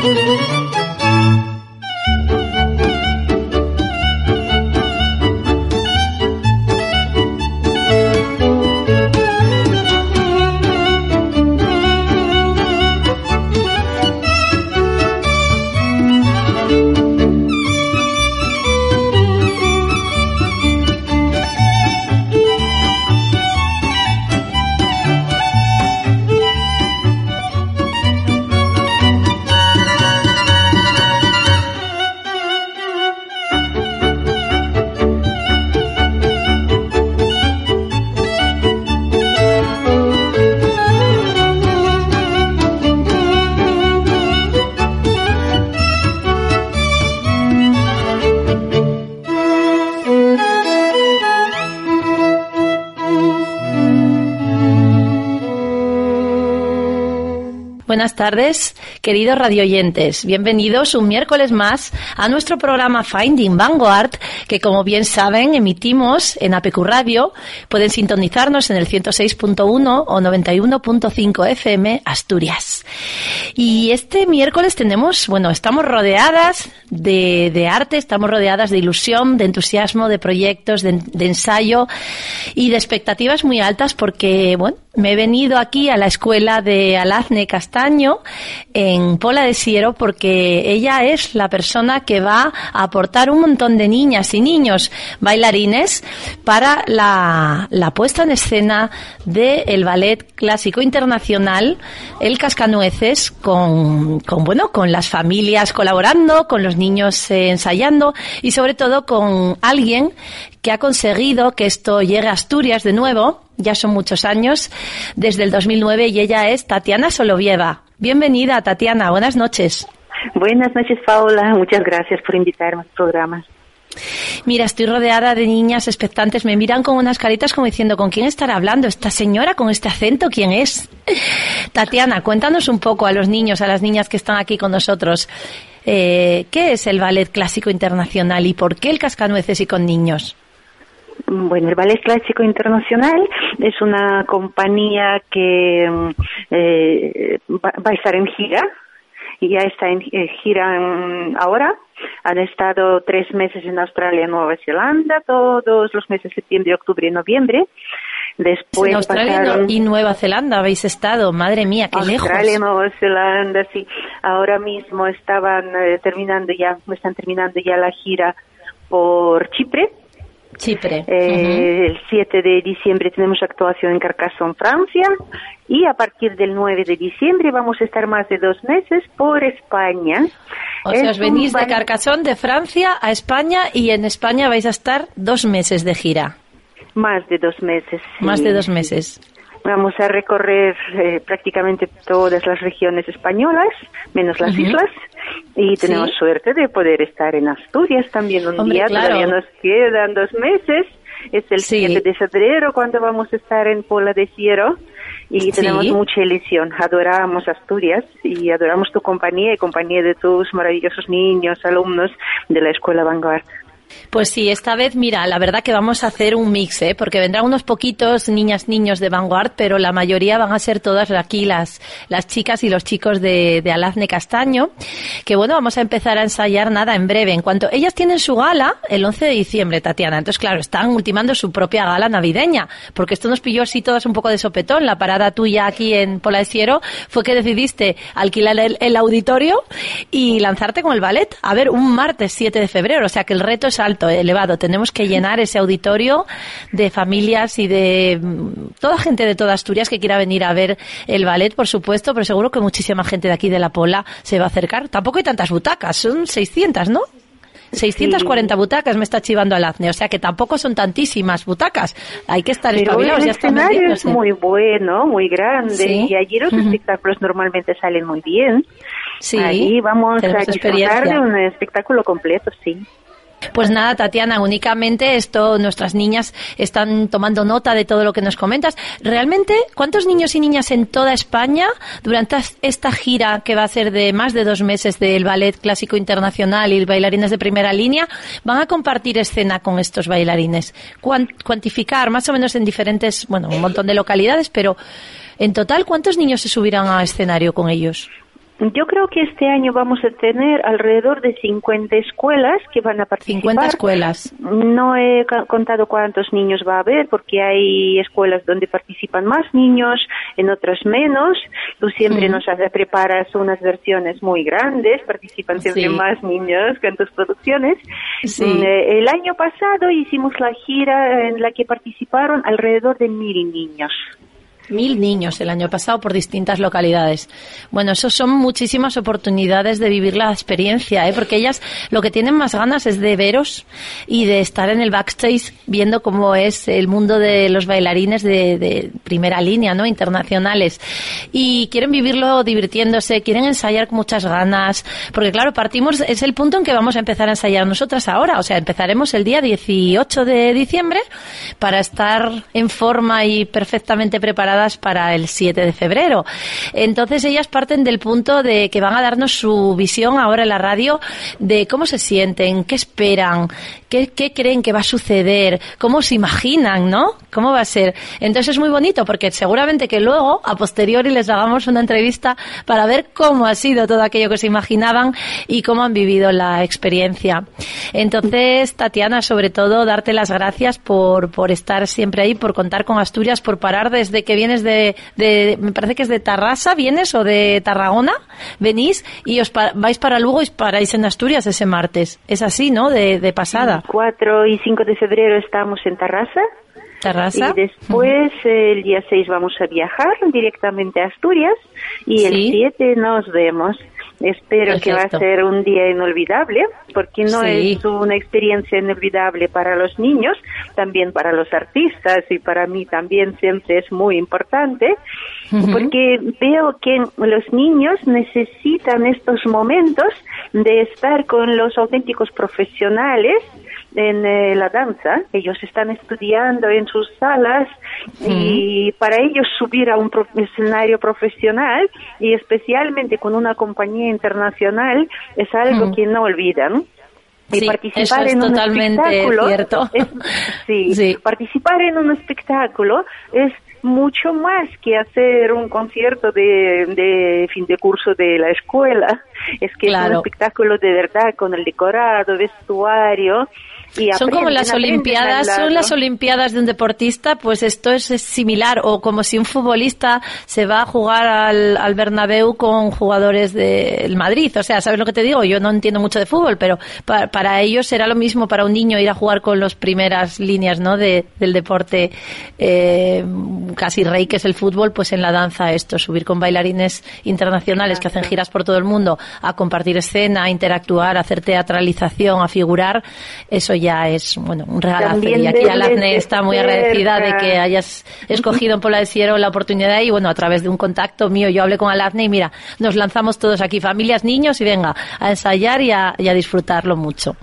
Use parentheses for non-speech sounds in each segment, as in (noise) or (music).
Buenas tardes, queridos radioyentes. Bienvenidos un miércoles más a nuestro programa Finding Vanguard, que como bien saben emitimos en APQ Radio. Pueden sintonizarnos en el 106.1 o 91.5 FM Asturias. Y este miércoles tenemos, bueno, estamos rodeadas de, arte, estamos rodeadas de ilusión, de entusiasmo, de proyectos, de ensayo y de expectativas muy altas porque, bueno, me he venido aquí a la escuela de Alazne Castaño en Pola de Siero porque ella es la persona que va a aportar un montón de niñas y niños bailarines para la, la puesta en escena del ballet clásico internacional El Cascanueces con, con, bueno, con las familias colaborando, con los niños eh, ensayando y sobre todo con alguien que ha conseguido que esto llegue a Asturias de nuevo ya son muchos años, desde el 2009, y ella es Tatiana Solovieva. Bienvenida, Tatiana. Buenas noches. Buenas noches, Paula. Muchas gracias por invitarme al programa. Mira, estoy rodeada de niñas expectantes. Me miran con unas caritas como diciendo, ¿con quién estará hablando? ¿Esta señora con este acento? ¿Quién es? (laughs) Tatiana, cuéntanos un poco a los niños, a las niñas que están aquí con nosotros. Eh, ¿Qué es el Ballet Clásico Internacional y por qué el Cascanueces y con niños? Bueno, el Ballet Clásico Internacional es una compañía que eh, va, va, a estar en gira y ya está en eh, gira en, ahora. Han estado tres meses en Australia y Nueva Zelanda, todos los meses de septiembre, octubre y noviembre. Después en Australia pasaron... y Nueva Zelanda habéis estado, madre mía, qué lejos. Australia Nueva Zelanda, sí. Ahora mismo estaban eh, terminando ya, están terminando ya la gira por Chipre Chipre. Eh, uh -huh. El 7 de diciembre tenemos actuación en Carcassonne, Francia, y a partir del 9 de diciembre vamos a estar más de dos meses por España. O sea, os venís de Carcassonne, de Francia, a España, y en España vais a estar dos meses de gira. Más de dos meses. Sí. Más de dos meses. Vamos a recorrer eh, prácticamente todas las regiones españolas, menos las uh -huh. islas, y tenemos ¿Sí? suerte de poder estar en Asturias también un Hombre, día, claro. todavía nos quedan dos meses. Es el Sí. 7 de febrero cuando vamos a estar en Pola de Ciero y Sí. tenemos mucha ilusión. Adoramos Asturias y adoramos tu compañía y compañía de tus maravillosos niños, alumnos de la Escuela Vanguard. Pues sí, esta vez, mira, la verdad que vamos a hacer un mix, ¿eh? porque vendrán unos poquitos niñas, niños de Vanguard, pero la mayoría van a ser todas aquí las, las chicas y los chicos de, Alazne Castaño, que bueno, vamos a empezar a ensayar nada en breve. En cuanto ellas tienen su gala el 11 de diciembre, Tatiana, entonces claro, están ultimando su propia gala navideña, porque esto nos pilló así todas un poco de sopetón. La parada tuya aquí en Pola de Siero fue que decidiste alquilar el, el auditorio y lanzarte con el ballet. A ver, un martes 7 de febrero, o sea que el reto es alto, elevado. Tenemos que llenar ese auditorio de familias y de mm, toda gente de toda Asturias que quiera venir a ver el ballet, por supuesto, pero seguro que muchísima gente de aquí de la Pola se va a acercar. Tampoco hay tantas butacas, son 600, ¿no? 640 butacas me está chivando al ACNE, o sea que tampoco son tantísimas butacas. Hay que estar Pero espabilados. el ya escenario es muy bueno, muy grande, Sí. y allí los espectáculos normalmente salen muy bien. Sí, Ahí vamos a disfrutar de un espectáculo completo, sí. Pues nada, Tatiana, únicamente esto, nuestras niñas están tomando nota de todo lo que nos comentas. Realmente, ¿cuántos niños y niñas en toda España, durante esta gira que va a ser de más de dos meses del Ballet Clásico Internacional y bailarines de primera línea, van a compartir escena con estos bailarines? Cuan- cuantificar más o menos en diferentes, bueno, un montón de localidades, pero en total, ¿cuántos niños se subirán a escenario con ellos? Yo creo que este año vamos a tener alrededor de 50 escuelas que van a participar. 50 escuelas. No he contado cuántos niños va a haber porque hay escuelas donde participan más niños, en otras menos. Tú siempre Ujú. nos hace- preparas unas versiones muy grandes, participan siempre Sí. más niños que en tus producciones. Sí. Mm, eh, El año pasado hicimos la gira en la que participaron alrededor de mil niños. Mil niños el año pasado por distintas localidades. Bueno, eso son muchísimas oportunidades de vivir la experiencia, ¿eh? porque ellas lo que tienen más ganas es de veros y de estar en el backstage viendo cómo es el mundo de los bailarines de, de primera línea, ¿no? Internacionales. Y quieren vivirlo divirtiéndose, quieren ensayar con muchas ganas, porque claro, partimos, es el punto en que vamos a empezar a ensayar nosotras ahora, o sea, empezaremos el día 18 de diciembre para estar en forma y perfectamente preparadas para el 7 de febrero. Entonces ellas parten del punto de que van a darnos su visión ahora en la radio de cómo se sienten, qué esperan, qué, qué creen que va a suceder, cómo se imaginan, ¿no? ¿Cómo va a ser? Entonces es muy bonito porque seguramente que luego, a posteriori, les hagamos una entrevista para ver cómo ha sido todo aquello que se imaginaban y cómo han vivido la experiencia. Entonces, Tatiana, sobre todo, darte las gracias por, por estar siempre ahí, por contar con Asturias, por parar desde que vienes de, de me parece que es de Tarrasa, vienes o de Tarragona, venís y os pa- vais para Lugo y paráis en Asturias ese martes. Es así, ¿no? De, de pasada. 4 y 5 de febrero estamos en Tarrasa. Y después, el día 6, vamos a viajar directamente a Asturias. Y el Sí. 7 nos vemos. Espero que va a ser un día inolvidable, porque no Sí. es una experiencia inolvidable para los niños, también para los artistas y para mí también siempre es muy importante, porque veo que los niños necesitan estos momentos de estar con los auténticos profesionales en eh, la danza. Ellos están estudiando en sus salas y para ellos subir a un pro- escenario profesional y especialmente con una compañía internacional es algo Ujú. que no olvidan. Y Sí, participar eso es en un totalmente espectáculo cierto. es- (laughs) sí, Sí. participar en un espectáculo es mucho más que hacer un concierto de, de fin de curso de la escuela. Es que es un espectáculo de verdad con el decorado, vestuario. Y Son como las Olimpiadas, son las Olimpiadas de un deportista, pues esto es, es similar, o como si un futbolista se va a jugar al, al Bernabéu con jugadores del Madrid, o sea, ¿sabes lo que te digo? Yo no entiendo mucho de fútbol, pero pa- para ellos será lo mismo para un niño ir a jugar con las primeras líneas, ¿no? De, del deporte eh, casi rey que es el fútbol, pues en la danza esto, subir con bailarines internacionales que hacen giras por todo el mundo, a compartir escena, a interactuar, a hacer teatralización, a figurar, eso ya es, bueno, un regalazo. También y aquí de está muy agradecida de que hayas escogido en Pola de Siero la oportunidad y, bueno, a través de un contacto mío, yo hablé con Alazne y mira, nos lanzamos todos aquí, familias, niños, y venga, a ensayar y a, y a disfrutarlo mucho.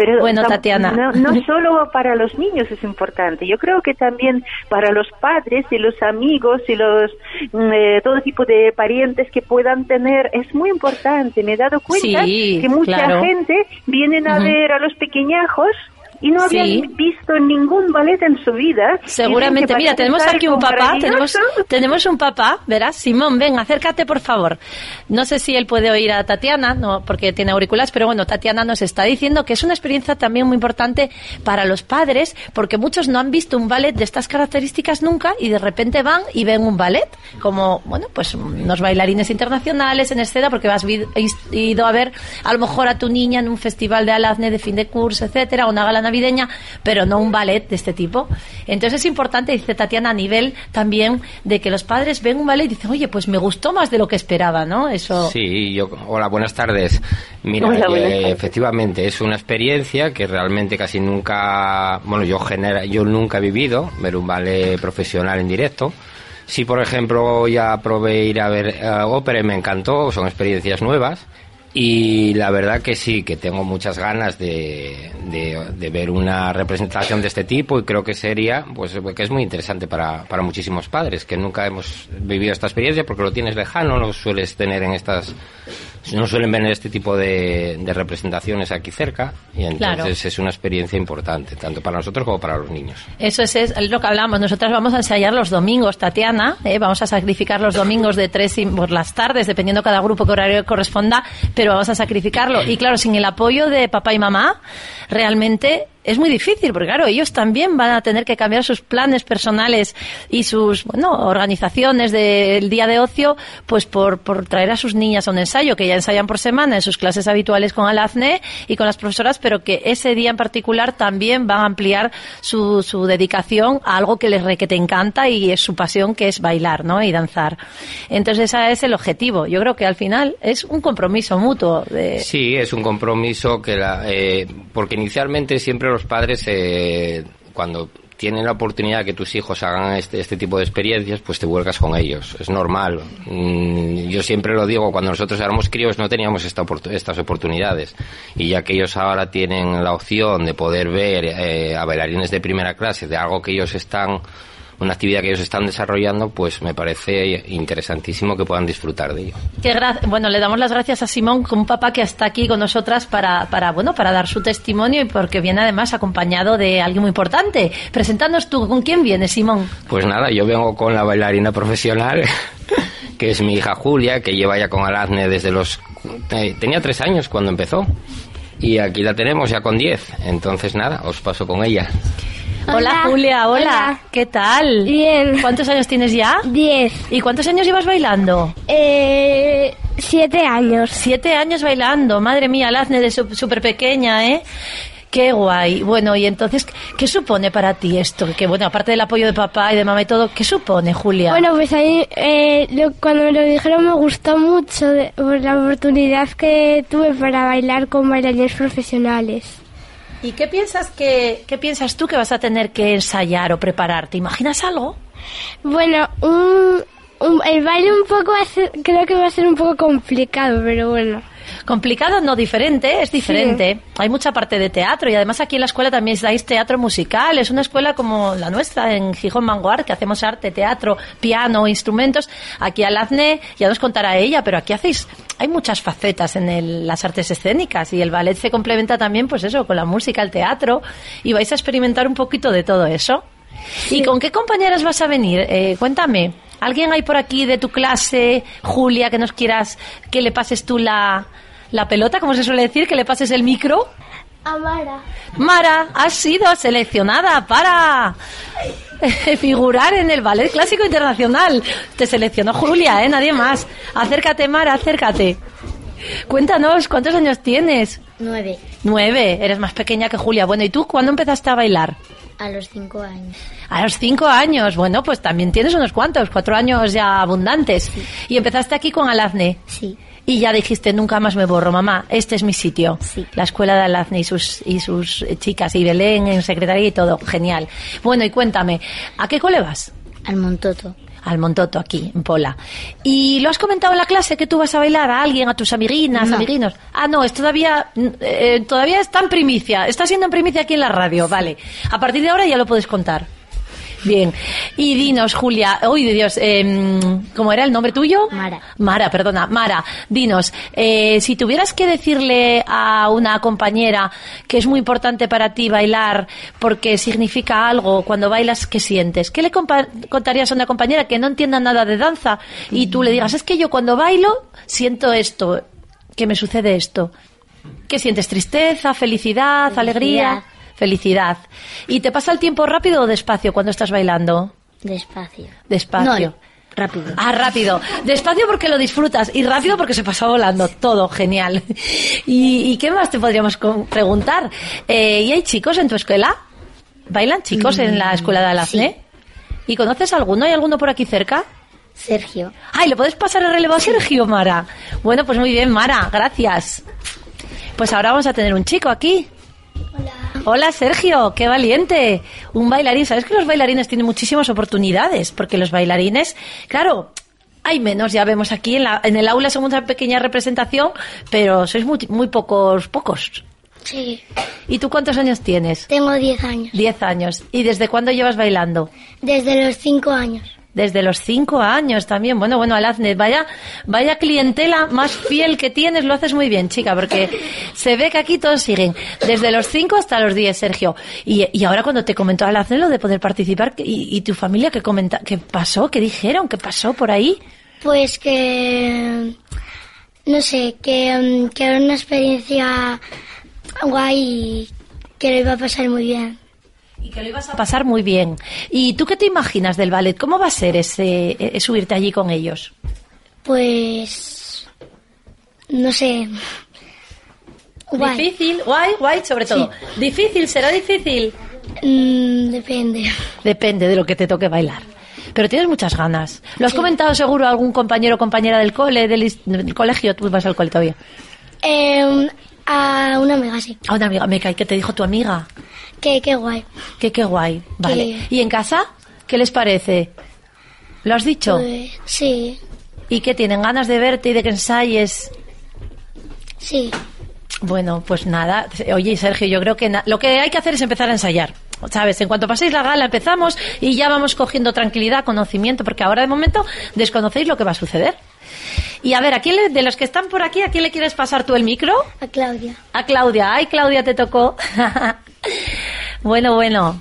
Pero Bueno, Tatiana. No, no (laughs) solo para los niños es importante, yo creo que también para los padres y los amigos y los mm, eh, todo tipo de parientes que puedan tener es muy importante. Me he dado cuenta Sí, que mucha claro. gente vienen a ver a los pequeñajos y no habían Sí. visto ningún ballet en su vida. Seguramente, mira, tenemos aquí un papá, tenemos, tenemos un papá, verás, Simón, ven, acércate por favor. No sé si él puede oír a Tatiana, no, porque tiene auriculares, pero bueno, Tatiana nos está diciendo que es una experiencia también muy importante para los padres, porque muchos no han visto un ballet de estas características nunca y de repente van y ven un ballet, como, bueno, pues unos bailarines internacionales en escena, porque has ido a ver a lo mejor a tu niña en un festival de Alazne de fin de curso, etcétera, o una gala navideña, pero no un ballet de este tipo. Entonces es importante, dice Tatiana, a nivel también de que los padres ven un ballet y dicen, oye, pues me gustó más de lo que esperaba, ¿no? Eso. Sí, yo, hola, buenas tardes. Mira, eh, efectivamente, es una experiencia que realmente casi nunca, bueno, yo genera, yo nunca he vivido ver un ballet profesional en directo. Sí, por ejemplo, ya probé ir a ver uh, ópera y me encantó, son experiencias nuevas. Y la verdad que sí, que tengo muchas ganas de, de, ver una representación de este tipo y creo que sería, pues que es muy interesante para, para muchísimos padres que nunca hemos vivido esta experiencia porque lo tienes lejano, lo sueles tener en estas no suelen ver este tipo de, representaciones aquí cerca y entonces es una experiencia importante, tanto para nosotros como para los niños. Eso es, lo que hablamos. Nosotras vamos a ensayar los domingos, Tatiana, ¿eh? vamos a sacrificar los domingos de tres por las tardes, dependiendo cada grupo que horario corresponda, pero vamos a sacrificarlo. Y claro, sin el apoyo de papá y mamá, realmente es muy difícil, porque claro, ellos también van a tener que cambiar sus planes personales y sus bueno, organizaciones del día de ocio, pues por, por traer a sus niñas a un ensayo, que ya ensayan por semana en sus clases habituales con Alazne y con las profesoras, pero que ese día en particular también van a ampliar su, su dedicación a algo que les re, que te encanta y es su pasión, que es bailar ¿no? y danzar. Entonces, ese es el objetivo. Yo creo que al final es un compromiso mutuo. De... Sí, es un compromiso que la, eh, porque inicialmente siempre los padres, eh, cuando tienen la oportunidad que tus hijos hagan este, este tipo de experiencias, pues te vuelcas con ellos. Es normal. Mm, yo siempre lo digo, cuando nosotros éramos críos no teníamos esta estas oportunidades. Y ya que ellos ahora tienen la opción de poder ver eh, a bailarines de primera clase, de algo que ellos están una actividad que ellos están desarrollando, pues me parece interesantísimo que puedan disfrutar de ello. Qué bueno, le damos las gracias a Simón, un papá que está aquí con nosotras para, para, bueno, para dar su testimonio y porque viene además acompañado de alguien muy importante. Presentándonos tú, ¿con quién viene, Simón? Pues nada, yo vengo con la bailarina profesional, (laughs) que es mi hija Julia, que lleva ya con Alazne desde los... Eh, tenía tres años cuando empezó. Y aquí la tenemos ya con diez. Entonces nada, os paso con ella. Hola, Julia, hola. ¿Qué tal? Bien. ¿Cuántos años tienes ya? Diez. ¿Y cuántos años llevas bailando? Eh, siete años. Siete años bailando. Madre mía, Lazne de súper pequeña, ¿eh? Qué guay. Bueno, y entonces, ¿qué supone para ti esto? Que bueno, aparte del apoyo de papá y de mamá y todo, ¿qué supone, Julia? Bueno, pues ahí, eh, cuando me lo dijeron me gustó mucho por la oportunidad que tuve para bailar con bailarines profesionales. ¿Y qué piensas que qué piensas tú que vas a tener que ensayar o preparar? ¿Te imaginas algo? Bueno, el baile un poco creo que va a ser un poco complicado, pero bueno. Complicado, no diferente, es diferente. Hay mucha parte de teatro y además aquí en la escuela también dais teatro musical. Es una escuela como la nuestra en Gijón Vanguard, que hacemos arte, teatro, piano, instrumentos. Aquí al AZNE, ya nos contará ella, pero aquí hacéis, hay muchas facetas en las artes escénicas y el ballet se complementa también, pues eso, con la música, el teatro y vais a experimentar un poquito de todo eso. ¿Y con qué compañeras vas a venir? Eh, cuéntame. ¿Alguien hay por aquí de tu clase, Julia, que nos quieras que le pases tú la, la pelota, como se suele decir, que le pases el micro? A Mara. Mara, has sido seleccionada para (laughs) figurar en el Ballet Clásico Internacional. Te seleccionó Julia, ¿eh? Nadie más. Acércate, Mara, acércate. Cuéntanos, ¿cuántos años tienes? Nueve. Nueve, eres más pequeña que Julia. Bueno, ¿y tú cuándo empezaste a bailar? A los cinco años. A los cinco años, bueno, pues también tienes unos cuantos, cuatro años ya abundantes. ¿Y empezaste aquí con Alazne? Sí. Y ya dijiste, nunca más me borro, mamá, este es mi sitio. Sí. La escuela de Alazne y sus, y sus chicas, y Belén en secretaría y todo, genial. Bueno, y cuéntame, ¿a qué cole vas? Al Montoto al Montoto aquí, en Pola. ¿Y lo has comentado en la clase que tú vas a bailar a alguien, a tus amiguinas, amiguinos? Ah, no, es todavía, eh, todavía está en primicia, está siendo en primicia aquí en la radio, vale. A partir de ahora ya lo puedes contar. Bien. Y dinos, Julia, uy, Dios, eh, ¿cómo era el nombre tuyo? Mara. Mara, perdona, Mara, dinos, eh, si tuvieras que decirle a una compañera que es muy importante para ti bailar porque significa algo, cuando bailas, ¿qué sientes? ¿Qué le contarías a una compañera que no entienda nada de danza y tú le digas, es que yo cuando bailo siento esto, que me sucede esto? ¿Qué sientes? ¿Tristeza, felicidad, alegría? Felicidad. ¿Y te pasa el tiempo rápido o despacio cuando estás bailando? Despacio. Despacio. Rápido. Ah, rápido. Despacio porque lo disfrutas y rápido porque se pasa volando. Todo genial. ¿Y, y qué más te podríamos preguntar? Eh, ¿Y hay chicos en tu escuela? ¿Bailan chicos en la escuela de Alazne? ¿Y conoces alguno? ¿Hay alguno por aquí cerca? Sergio. Ay, ¿le puedes pasar el relevo a Sergio, Mara? Bueno, pues muy bien, Mara, gracias. Pues ahora vamos a tener un chico aquí. Hola. Hola, Sergio, qué valiente. Un bailarín. ¿Sabes que los bailarines tienen muchísimas oportunidades? Porque los bailarines, claro, hay menos, ya vemos aquí en, la, en el aula somos una pequeña representación, pero sois muy, muy pocos, pocos. Sí. ¿Y tú cuántos años tienes? Tengo 10 años. Diez años. ¿Y desde cuándo llevas bailando? Desde los 5 años. Desde los cinco años también. Bueno, bueno, Alazne, vaya, vaya clientela más fiel que tienes, lo haces muy bien, chica, porque se ve que aquí todos siguen. Desde los cinco hasta los diez, Sergio. Y, ahora cuando te comentó Alazne lo de poder participar, y, y tu familia, ¿qué, comenta, ¿qué pasó? ¿Qué dijeron? ¿Qué pasó por ahí? Pues que. No sé, que, mm, que era una experiencia guay y que lo iba a pasar muy bien. Y que lo ibas a pasar muy bien. ¿Y tú qué te imaginas del ballet? ¿Cómo va a ser ese, eh, subirte allí con ellos? Pues. No sé. Guay. Difícil, guay, guay, sobre todo. Difícil, será difícil. Mm, depende. Depende de lo que te toque bailar. Pero tienes muchas ganas. Lo has comentado seguro a algún compañero o compañera del cole, del colegio. Tú vas al cole todavía. Eh, a una amiga, sí. A una amiga, me cae, ¿qué te dijo tu amiga? Que, qué guay. Que qué guay. Vale. Que- ¿Y en casa? ¿Qué les parece? ¿Lo has dicho? Pues, sí, ¿Y qué tienen ganas de verte y de que ensayes? sí. Bueno, pues nada. Oye, Sergio, yo creo que lo que hay que hacer es empezar a ensayar. ¿Sabes? En cuanto paséis la gala, empezamos y ya vamos cogiendo tranquilidad, conocimiento, porque ahora de momento desconocéis lo que va a suceder. Y a ver, ¿a quién le- de los que están por aquí, ¿a quién le quieres pasar tú el micro? A Claudia. A Claudia. Ay, Claudia, te tocó. (laughs) bueno, bueno.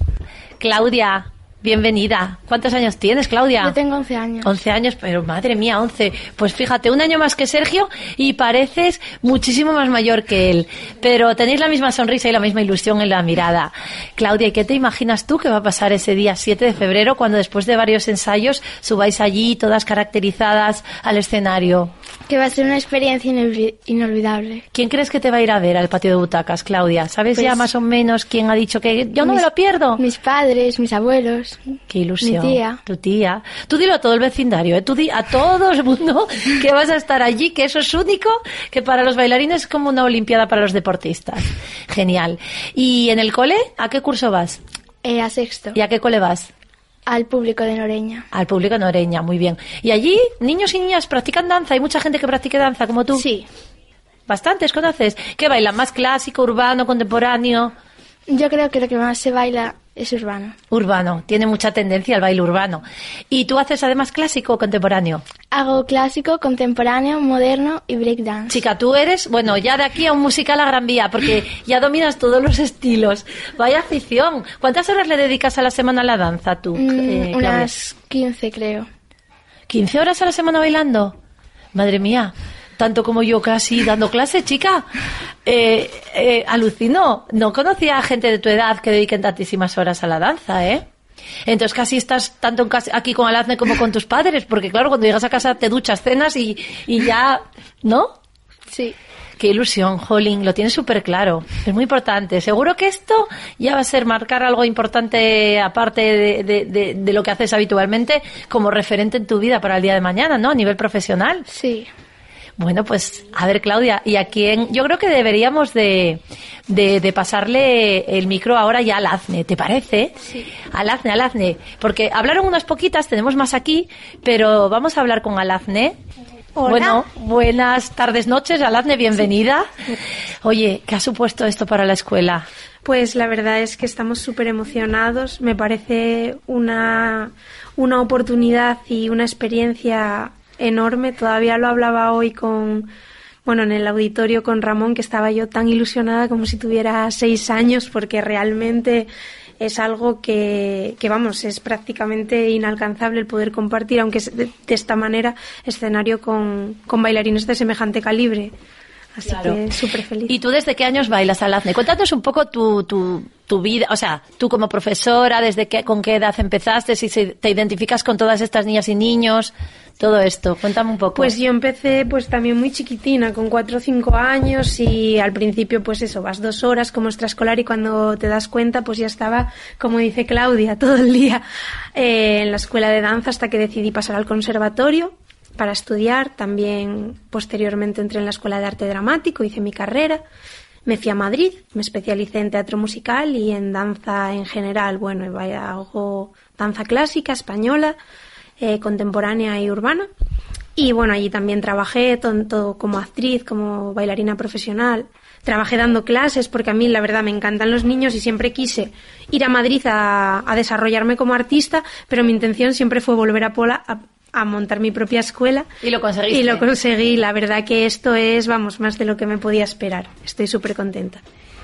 Claudia, bienvenida. ¿Cuántos años tienes, Claudia? Yo tengo 11 años. 11 años, pero madre mía, 11. Pues fíjate, un año más que Sergio y pareces muchísimo más mayor que él. Pero tenéis la misma sonrisa y la misma ilusión en la mirada. Claudia, ¿y qué te imaginas tú que va a pasar ese día 7 de febrero cuando después de varios ensayos subáis allí todas caracterizadas al escenario? Que va a ser una experiencia inolvi- inolvidable. ¿Quién crees que te va a ir a ver al patio de butacas, Claudia? ¿Sabes Pues- ya más o menos quién ha dicho que yo no me lo pierdo? Mis padres, mis abuelos. Qué ilusión. Mi tía. Tu tía. Tú dilo a todo el vecindario, ¿eh? Tú di a todo el mundo (laughs) que vas a estar allí, que eso es único, que para los bailarines es como una olimpiada para los deportistas. Genial. ¿Y en el cole? ¿A qué curso vas? Eh, a sexto. ¿Y a qué cole vas? Al público de Noreña. Al público noreña, muy bien. ¿Y allí niños y niñas practican danza? ¿Hay mucha gente que practique danza como tú? Sí. Bastantes, ¿conoces? ¿Qué bailan? ¿Más clásico, urbano, contemporáneo? Yo creo que lo que más se baila es urbano. Urbano. Tiene mucha tendencia al baile urbano. ¿Y tú haces además clásico o contemporáneo? Hago clásico, contemporáneo, moderno y breakdance. Chica, tú eres, bueno, ya de aquí a un musical a Gran Vía, porque ya dominas todos los estilos. Vaya afición. ¿Cuántas horas le dedicas a la semana a la danza tú? Mm, eh, unas 15 creo. ¿15 horas a la semana bailando? Madre mía, tanto como yo casi dando clase, chica. Eh, eh, alucino. No conocía a gente de tu edad que dediquen tantísimas horas a la danza, ¿eh? Entonces casi estás tanto en casa- aquí con Alazne como con tus padres, porque claro, cuando llegas a casa te duchas, cenas y, y ya, ¿no? Sí. Qué ilusión, Jolín, lo tienes súper claro. Es muy importante. Seguro que esto ya va a ser marcar algo importante aparte de, de- de- de lo que haces habitualmente como referente en tu vida para el día de mañana, ¿no? A nivel profesional. Sí. Bueno, pues a ver, Claudia, ¿y a quién? Yo creo que deberíamos de, de, de pasarle el micro ahora ya al Azne, ¿te parece? Sí. Al Azne, al Azne. Porque hablaron unas poquitas, tenemos más aquí, pero vamos a hablar con Alazne. Hola. Bueno, buenas tardes, noches, Alazne, bienvenida. Oye, ¿qué ha supuesto esto para la escuela? Pues la verdad es que estamos súper emocionados. Me parece una, una oportunidad y una experiencia enorme. Todavía lo hablaba hoy con, bueno, en el auditorio con Ramón, que estaba yo tan ilusionada como si tuviera seis años, porque realmente es algo que, que vamos, es prácticamente inalcanzable el poder compartir, aunque de, de esta manera, escenario con, con bailarines de semejante calibre. Así que súper feliz. ¿Y tú desde qué años bailas Alazne? Cuéntanos un poco tu, tu, tu vida, o sea, tú como profesora, desde qué, con qué edad empezaste, si te identificas con todas estas niñas y niños, todo esto. Cuéntame un poco. Pues yo empecé pues también muy chiquitina, con cuatro o cinco años y al principio pues eso, vas dos horas como extraescolar y cuando te das cuenta pues ya estaba, como dice Claudia, (laughs) todo el día eh, en la escuela de danza hasta que decidí pasar al conservatorio para estudiar. También posteriormente entré en la Escuela de Arte Dramático, hice mi carrera. Me fui a Madrid, me especialicé en teatro musical y en danza en general. Bueno, hago danza clásica, española, eh, contemporánea y urbana. Y bueno, allí también trabajé tanto como actriz, como bailarina profesional. Trabajé dando clases porque a mí la verdad me encantan los niños y siempre quise ir a Madrid a, desarrollarme como artista, pero mi intención siempre fue volver a, Pola, a montar mi propia escuela. Y lo conseguiste. Y lo conseguí. La verdad que esto es, vamos, más de lo que me podía esperar. Estoy súper contenta.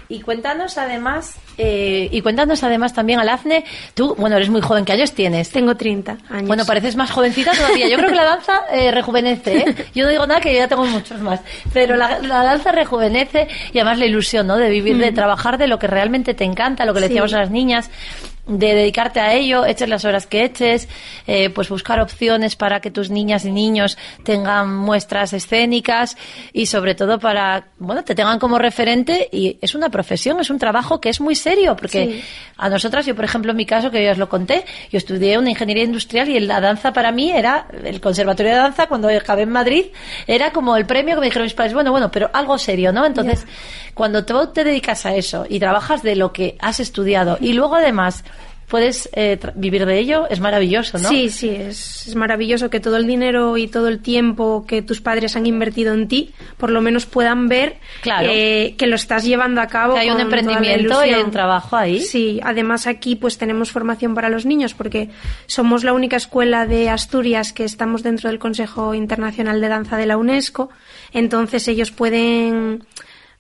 Y cuéntanos además, eh, y cuéntanos además también, Alazne, tú, bueno, eres muy joven, ¿qué años tienes? Tengo 30 años. Bueno, pareces más jovencita todavía. Yo creo que la danza eh, rejuvenece, ¿eh? Yo no digo nada que ya tengo muchos más, pero la, danza rejuvenece y además la ilusión, ¿no? De vivir, de trabajar de lo que realmente te encanta, lo que le decíamos a las niñas, de dedicarte a ello, eches las horas que eches, eh, pues buscar opciones para que tus niñas y niños tengan muestras escénicas y sobre todo para, bueno, te tengan como referente y es una profesión, es un trabajo que es muy serio porque a nosotras, yo por ejemplo en mi caso, que ya os lo conté, yo estudié una ingeniería industrial y la danza para mí era, el conservatorio de danza cuando acabé en Madrid, era como el premio que me dijeron mis padres, bueno, bueno, pero algo serio, ¿no? Entonces, cuando tú te dedicas a eso y trabajas de lo que has estudiado y luego además puedes eh, vivir de ello, es maravilloso, ¿no? Sí, sí, es, maravilloso que todo el dinero y todo el tiempo que tus padres han invertido en ti, por lo menos puedan ver eh, que lo estás llevando a cabo. Que hay un emprendimiento y un trabajo ahí. Sí, además aquí pues tenemos formación para los niños porque somos la única escuela de Asturias que estamos dentro del Consejo Internacional de Danza de la UNESCO, entonces ellos pueden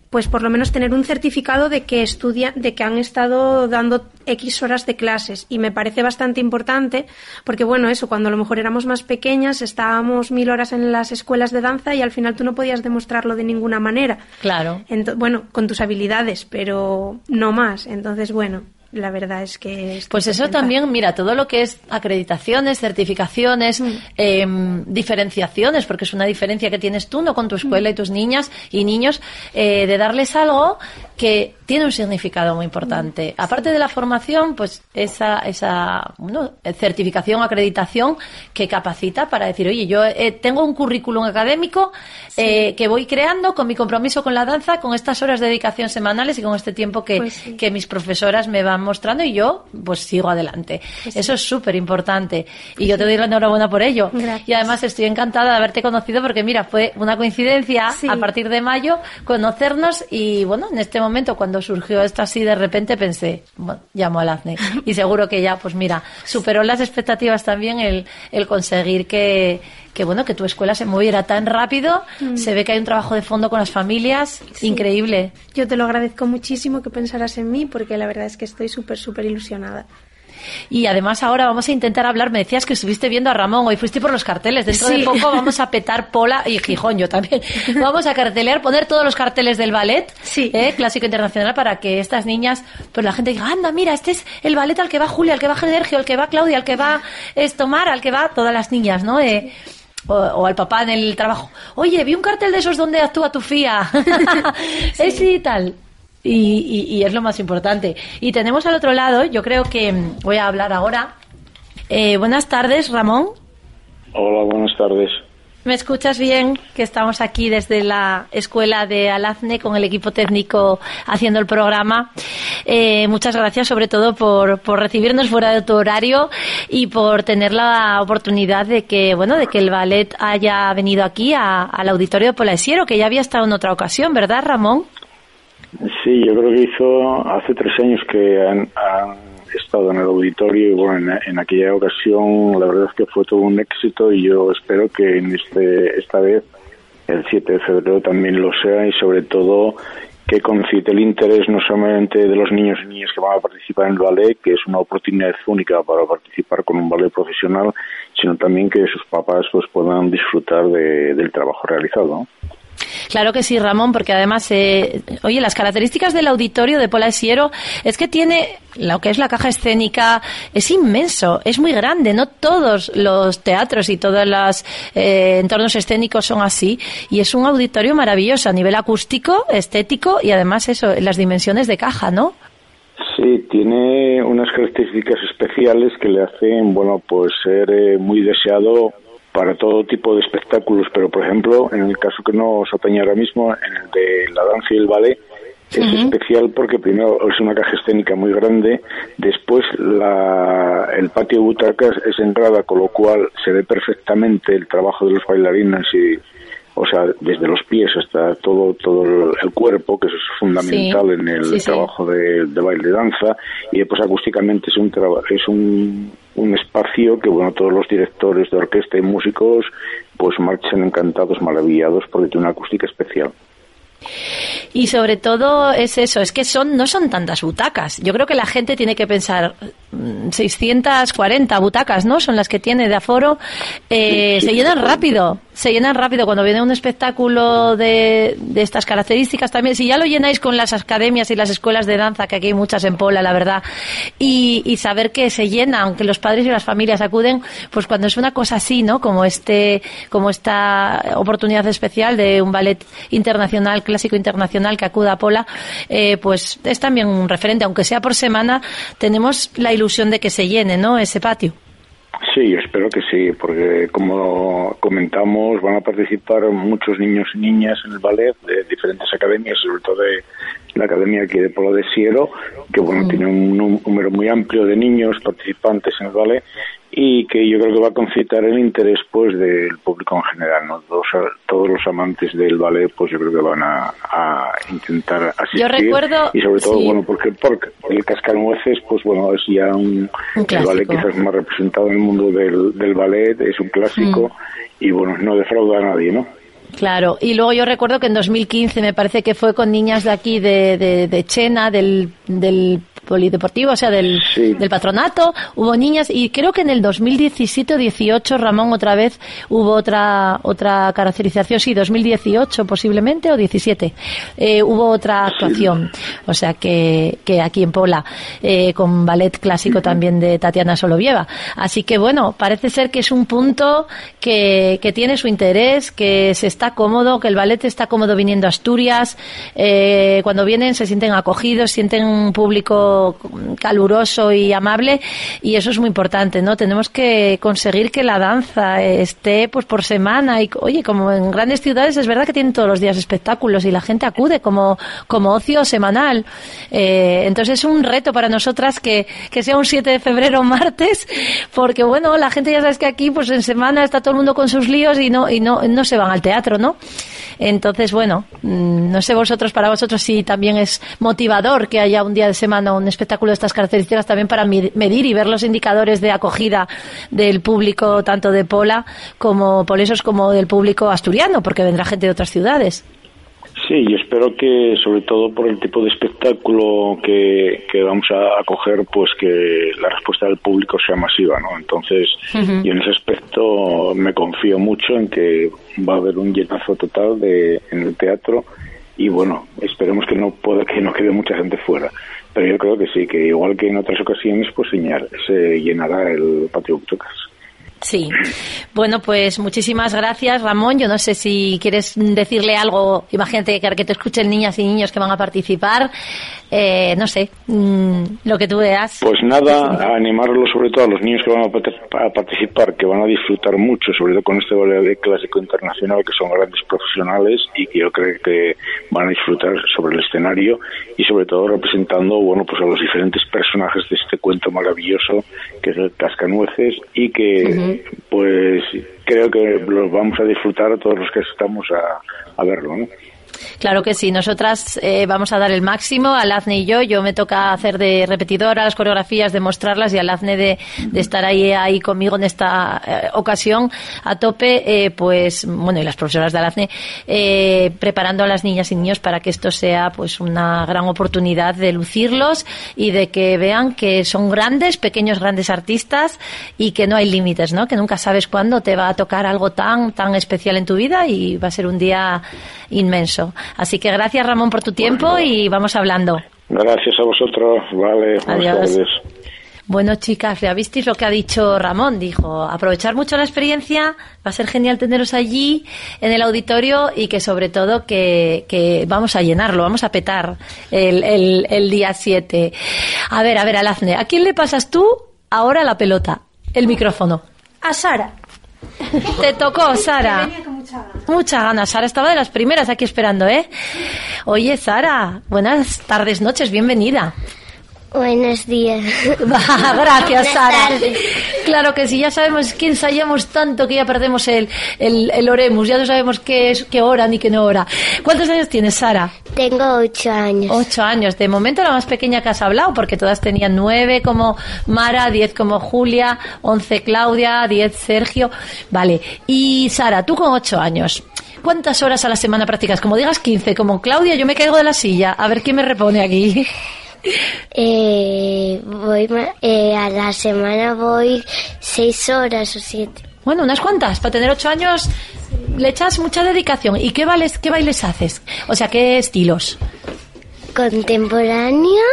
pues por lo menos tener un certificado de que estudian, de que han estado dando X horas de clases. Y me parece bastante importante, porque bueno, eso, cuando a lo mejor éramos más pequeñas, estábamos mil horas en las escuelas de danza y al final tú no podías demostrarlo de ninguna manera. Claro. bueno, con tus habilidades, pero no más. Entonces, bueno, la verdad es que... Pues eso también, mira, todo lo que es acreditaciones, certificaciones, mm. em, diferenciaciones, porque es una diferencia que tienes tú, no con tu escuela y tus niñas y niños, eh, de darles algo que tiene un significado muy importante. Mm. Aparte de la formación, pues esa, esa certificación, acreditación que capacita para decir, oye, yo eh, tengo un currículum académico eh, que voy creando con mi compromiso con la danza, con estas horas de dedicación semanales y con este tiempo que, pues que mis profesoras me van mostrando y yo pues sigo adelante. Pues Eso es súper importante y yo te doy la enhorabuena por ello. Y además estoy encantada de haberte conocido porque mira, fue una coincidencia a partir de mayo conocernos y bueno, en este momento cuando surgió esto así de repente pensé, bueno, llamo al ACNE (laughs) y seguro que ya pues mira, superó las expectativas también el, el conseguir que que bueno, que tu escuela se moviera tan rápido. Mm. Se ve que hay un trabajo de fondo con las familias increíble. Yo te lo agradezco muchísimo que pensaras en mí porque la verdad es que estoy súper, súper ilusionada. Y además ahora vamos a intentar hablar, me decías que estuviste viendo a Ramón, hoy fuiste por los carteles, dentro de poco vamos a petar Pola y Gijón, yo también. (laughs) Vamos a cartelear, poner todos los carteles del ballet, eh, clásico internacional, para que estas niñas, pues la gente diga, anda, mira, este es el ballet al que va Julia, al que va Sergio, al que va Claudia, al que va Estomar, al que va todas las niñas, ¿no? Eh, o, al papá en el trabajo, oye, vi un cartel de esos donde actúa tu fía. (laughs) es y tal. Y, es lo más importante. Y tenemos al otro lado, yo creo que voy a hablar ahora. Eh, buenas tardes, Ramón. Hola, buenas tardes. ¿Me escuchas bien? Que estamos aquí desde la escuela de Alazne con el equipo técnico haciendo el programa. Eh, muchas gracias sobre todo por, recibirnos fuera de tu horario y por tener la oportunidad de que, bueno, de que el ballet haya venido aquí al auditorio de que ya había estado en otra ocasión, ¿verdad, Ramón? Sí, yo creo que hizo hace tres años que han estado en el auditorio y bueno, en, aquella ocasión la verdad es que fue todo un éxito y yo espero que en este, esta vez, el 7 de febrero, también lo sea y sobre todo que concite el interés no solamente de los niños y niñas que van a participar en el ballet, que es una oportunidad única para participar con un ballet profesional, sino también que sus papás pues puedan disfrutar del trabajo realizado. Claro que sí, Ramón, porque además, eh, oye, las características del auditorio de Pola Siero es que tiene lo que es la caja escénica, es inmenso, es muy grande. No todos los teatros y todos los eh, entornos escénicos son así. Y es un auditorio maravilloso a nivel acústico, estético y además eso, las dimensiones de caja, ¿no? Sí, tiene unas características especiales que le hacen, bueno, pues ser eh, muy deseado para todo tipo de espectáculos, pero por ejemplo, en el caso que nos atañe ahora mismo, en el de la danza y el ballet, es especial porque primero es una caja escénica muy grande, después la, el patio de butacas es en grada, con lo cual se ve perfectamente el trabajo de los bailarines y, o sea, desde los pies hasta todo todo el cuerpo, que eso es fundamental en el trabajo de, de, baile y danza, y después acústicamente es un es un, un espacio que bueno todos los directores de orquesta y músicos pues marchan encantados, maravillados porque tiene una acústica especial. Y sobre todo es eso, es que son no son tantas butacas. Yo creo que la gente tiene que pensar 640 mm, butacas, ¿no? Son las que tiene de aforo. Eh, se llenan rápido, se llenan rápido cuando viene un espectáculo de, de, estas características también. Si ya lo llenáis con las academias y las escuelas de danza, que aquí hay muchas en Pola, la verdad, y, y saber que se llena, aunque los padres y las familias acuden, pues cuando es una cosa así, ¿no? Como este, como esta oportunidad especial de un ballet internacional clásico internacional que acuda a Pola, eh, pues es también un referente, aunque sea por semana, tenemos la ilusión de que se llene, ¿no? Ese patio. Sí, espero que sí, porque como comentamos, van a participar muchos niños y niñas en el ballet de diferentes academias, sobre todo de la academia aquí de Polo de Siero, que bueno, mm. tiene un número muy amplio de niños participantes en el ballet y que yo creo que va a concitar el interés pues del público en general ¿no? todos, todos los amantes del ballet pues yo creo que van a, intentar asistir yo recuerdo y sobre todo bueno porque, porque el cascanueces pues bueno es ya un, ballet quizás más representado en el mundo del, del ballet es un clásico mm. y bueno no defrauda a nadie no Claro, y luego yo recuerdo que en 2015 me parece que fue con niñas de aquí de, de, de Chena, del, del polideportivo, o sea, del, del patronato, hubo niñas y creo que en el 2017 o 18, Ramón, otra vez hubo otra otra caracterización, sí, 2018 posiblemente o 17, eh, hubo otra actuación, o sea, que, que aquí en Pola, eh, con ballet clásico también de Tatiana Solovieva. Así que bueno, parece ser que es un punto que, que tiene su interés, que se está cómodo, que el ballet está cómodo viniendo a Asturias, eh, cuando vienen se sienten acogidos, sienten un público caluroso y amable y eso es muy importante, ¿no? Tenemos que conseguir que la danza esté pues por semana y oye, como en grandes ciudades es verdad que tienen todos los días espectáculos y la gente acude como, como ocio semanal. Eh, entonces es un reto para nosotras que, que sea un 7 de febrero martes porque bueno, la gente ya sabes que aquí pues en semana está todo el mundo con sus líos y no, y no, no se van al teatro, ¿no? Entonces, bueno, mm, no sé vosotros, para vosotros si también es motivador que haya un día de semana un espectáculo de estas características también para medir y ver los indicadores de acogida del público, tanto de Pola como polesos como del público asturiano, porque vendrá gente de otras ciudades. Sí, y espero que, sobre todo por el tipo de espectáculo que, vamos a acoger, pues que la respuesta del público sea masiva, ¿no? Entonces, y en ese aspecto me confío mucho en que va a haber un llenazo total de, en el teatro y bueno, esperemos que no pueda, que no quede mucha gente fuera. Pero yo creo que sí, que igual que en otras ocasiones, pues se llenará el patio. Sí. Bueno, pues muchísimas gracias, Ramón. Yo no sé si quieres decirle algo. Imagínate que te escuchen niñas y niños que van a participar. Eh, no sé, mm, lo que tú veas. Pues nada, a animarlo sobre todo a los niños que van a, participar, que van a disfrutar mucho, sobre todo con este ballet clásico internacional, que son grandes profesionales y que yo creo que van a disfrutar sobre el escenario y sobre todo representando, bueno, pues a los diferentes personajes de este cuento maravilloso que es el Cascanueces y que, pues, creo que los vamos a disfrutar todos los que estamos a, a verlo, ¿no? Claro que sí, nosotras eh, vamos a dar el máximo, Alazne y yo. Yo me toca hacer de repetidora las coreografías, de mostrarlas y Alazne de, de estar ahí, ahí conmigo en esta eh, ocasión a tope, eh, pues, bueno, y las profesoras de Alazne, preparando a las niñas y niños para que esto sea, pues, una gran oportunidad de lucirlos y de que vean que son grandes, pequeños, grandes artistas y que no hay límites, ¿no? Que nunca sabes cuándo te va a tocar algo tan, tan especial en tu vida y va a ser un día inmenso. Así que gracias Ramón por tu tiempo y vamos hablando. Gracias a vosotros, vale, Adiós. Bueno, chicas, ya visteis lo que ha dicho Ramón. Dijo, aprovechar mucho la experiencia, va a ser genial teneros allí en el auditorio y que sobre todo que, que vamos a llenarlo, vamos a petar el, el, el día 7. A ver, a ver, Alazne, ¿a quién le pasas tú ahora la pelota, el micrófono? A Sara. Te tocó, Sara. Mucha ganas. Mucha ganas. Sara estaba de las primeras aquí esperando, ¿eh? Oye, Sara, buenas tardes, noches, bienvenida. Buenos días. (laughs) Gracias, Sara. Claro que sí, ya sabemos que ensayamos tanto que ya perdemos el, el, el oremus, ya no sabemos qué es, qué hora ni qué no hora. ¿Cuántos años tienes, Sara? Tengo ocho años. Ocho años. De momento la más pequeña que has hablado, porque todas tenían nueve como Mara, diez como Julia, once Claudia, diez Sergio. Vale. Y Sara, tú con ocho años. ¿Cuántas horas a la semana practicas? Como digas 15, como Claudia, yo me caigo de la silla. A ver quién me repone aquí. (laughs) Eh, voy eh, a la semana voy seis horas o siete. Bueno, unas cuantas. Para tener ocho años le echas mucha dedicación. ¿Y qué, bailes, qué bailes haces? O sea, ¿qué estilos? Contemporáneo,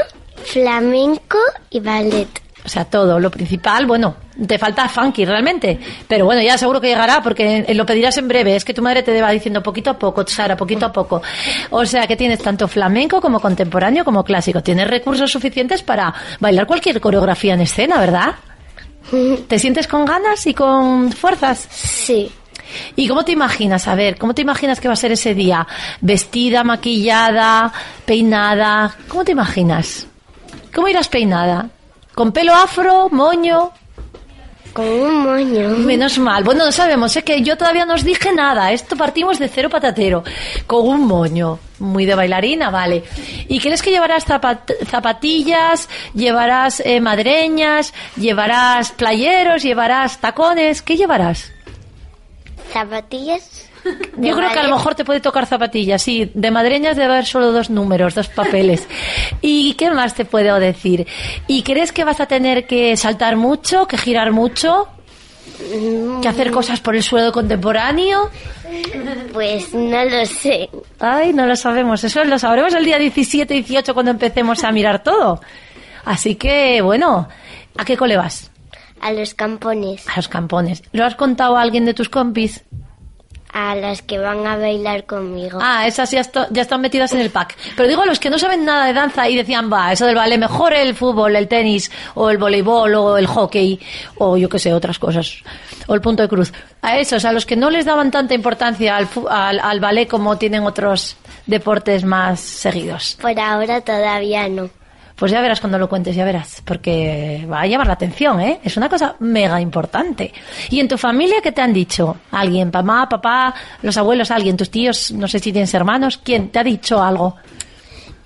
flamenco y ballet. O sea, todo, lo principal, bueno, te falta funky realmente, pero bueno, ya seguro que llegará porque lo pedirás en breve. Es que tu madre te va diciendo poquito a poco, Sara, poquito a poco. O sea, que tienes tanto flamenco como contemporáneo como clásico. Tienes recursos suficientes para bailar cualquier coreografía en escena, ¿verdad? (laughs) ¿Te sientes con ganas y con fuerzas? Sí. ¿Y cómo te imaginas? A ver, ¿cómo te imaginas que va a ser ese día? ¿Vestida, maquillada, peinada? ¿Cómo te imaginas? ¿Cómo irás peinada? ¿Con pelo afro, moño? Con un moño. Menos mal. Bueno, no sabemos, es que yo todavía no os dije nada. Esto partimos de cero patatero. Con un moño. Muy de bailarina, vale. ¿Y crees que llevarás zapat- zapatillas? ¿Llevarás eh, madreñas? ¿Llevarás playeros? ¿Llevarás tacones? ¿Qué llevarás? Zapatillas. Yo creo que a lo mejor te puede tocar zapatillas, sí. De madreñas debe haber solo dos números, dos papeles. (laughs) ¿Y qué más te puedo decir? ¿Y crees que vas a tener que saltar mucho, que girar mucho, que hacer cosas por el suelo contemporáneo? Pues no lo sé. Ay, no lo sabemos. Eso lo sabremos el día 17 y 18 cuando empecemos a mirar todo. Así que, bueno, ¿a qué cole vas? A los campones. A los campones. ¿Lo has contado a alguien de tus compis? A las que van a bailar conmigo. Ah, esas ya, esto- ya están metidas en el pack. Pero digo, los que no saben nada de danza y decían, va, eso del ballet, mejor el fútbol, el tenis, o el voleibol, o el hockey, o yo qué sé, otras cosas, o el punto de cruz. A esos, a los que no les daban tanta importancia al, al, al ballet como tienen otros deportes más seguidos. Por ahora todavía no. Pues ya verás cuando lo cuentes, ya verás, porque va a llamar la atención, ¿eh? Es una cosa mega importante. ¿Y en tu familia qué te han dicho? ¿Alguien? ¿Mamá, papá, los abuelos, alguien? ¿Tus tíos? No sé si tienes hermanos. ¿Quién te ha dicho algo?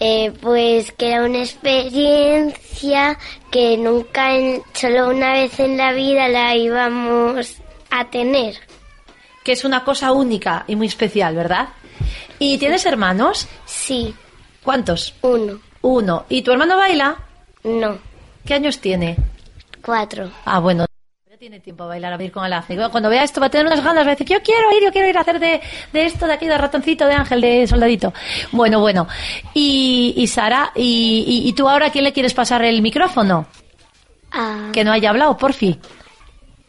Eh, pues que era una experiencia que nunca, en- solo una vez en la vida la íbamos a tener. Que es una cosa única y muy especial, ¿verdad? ¿Y tienes hermanos? Sí, ¿Cuántos? uno, Uno. ¿Y tu hermano baila? no, ¿Qué años tiene? cuatro. Ah, bueno. Ya tiene tiempo a bailar, a ir con Alazne. Cuando vea esto va a tener unas ganas, va a decir, yo quiero ir, yo quiero ir a hacer de, de esto, de aquí, de ratoncito, de ángel, de soldadito. Bueno, bueno. Y, y Sara, y, y, y tú ahora a quién le quieres pasar el micrófono? A, Que no haya hablado, porfi.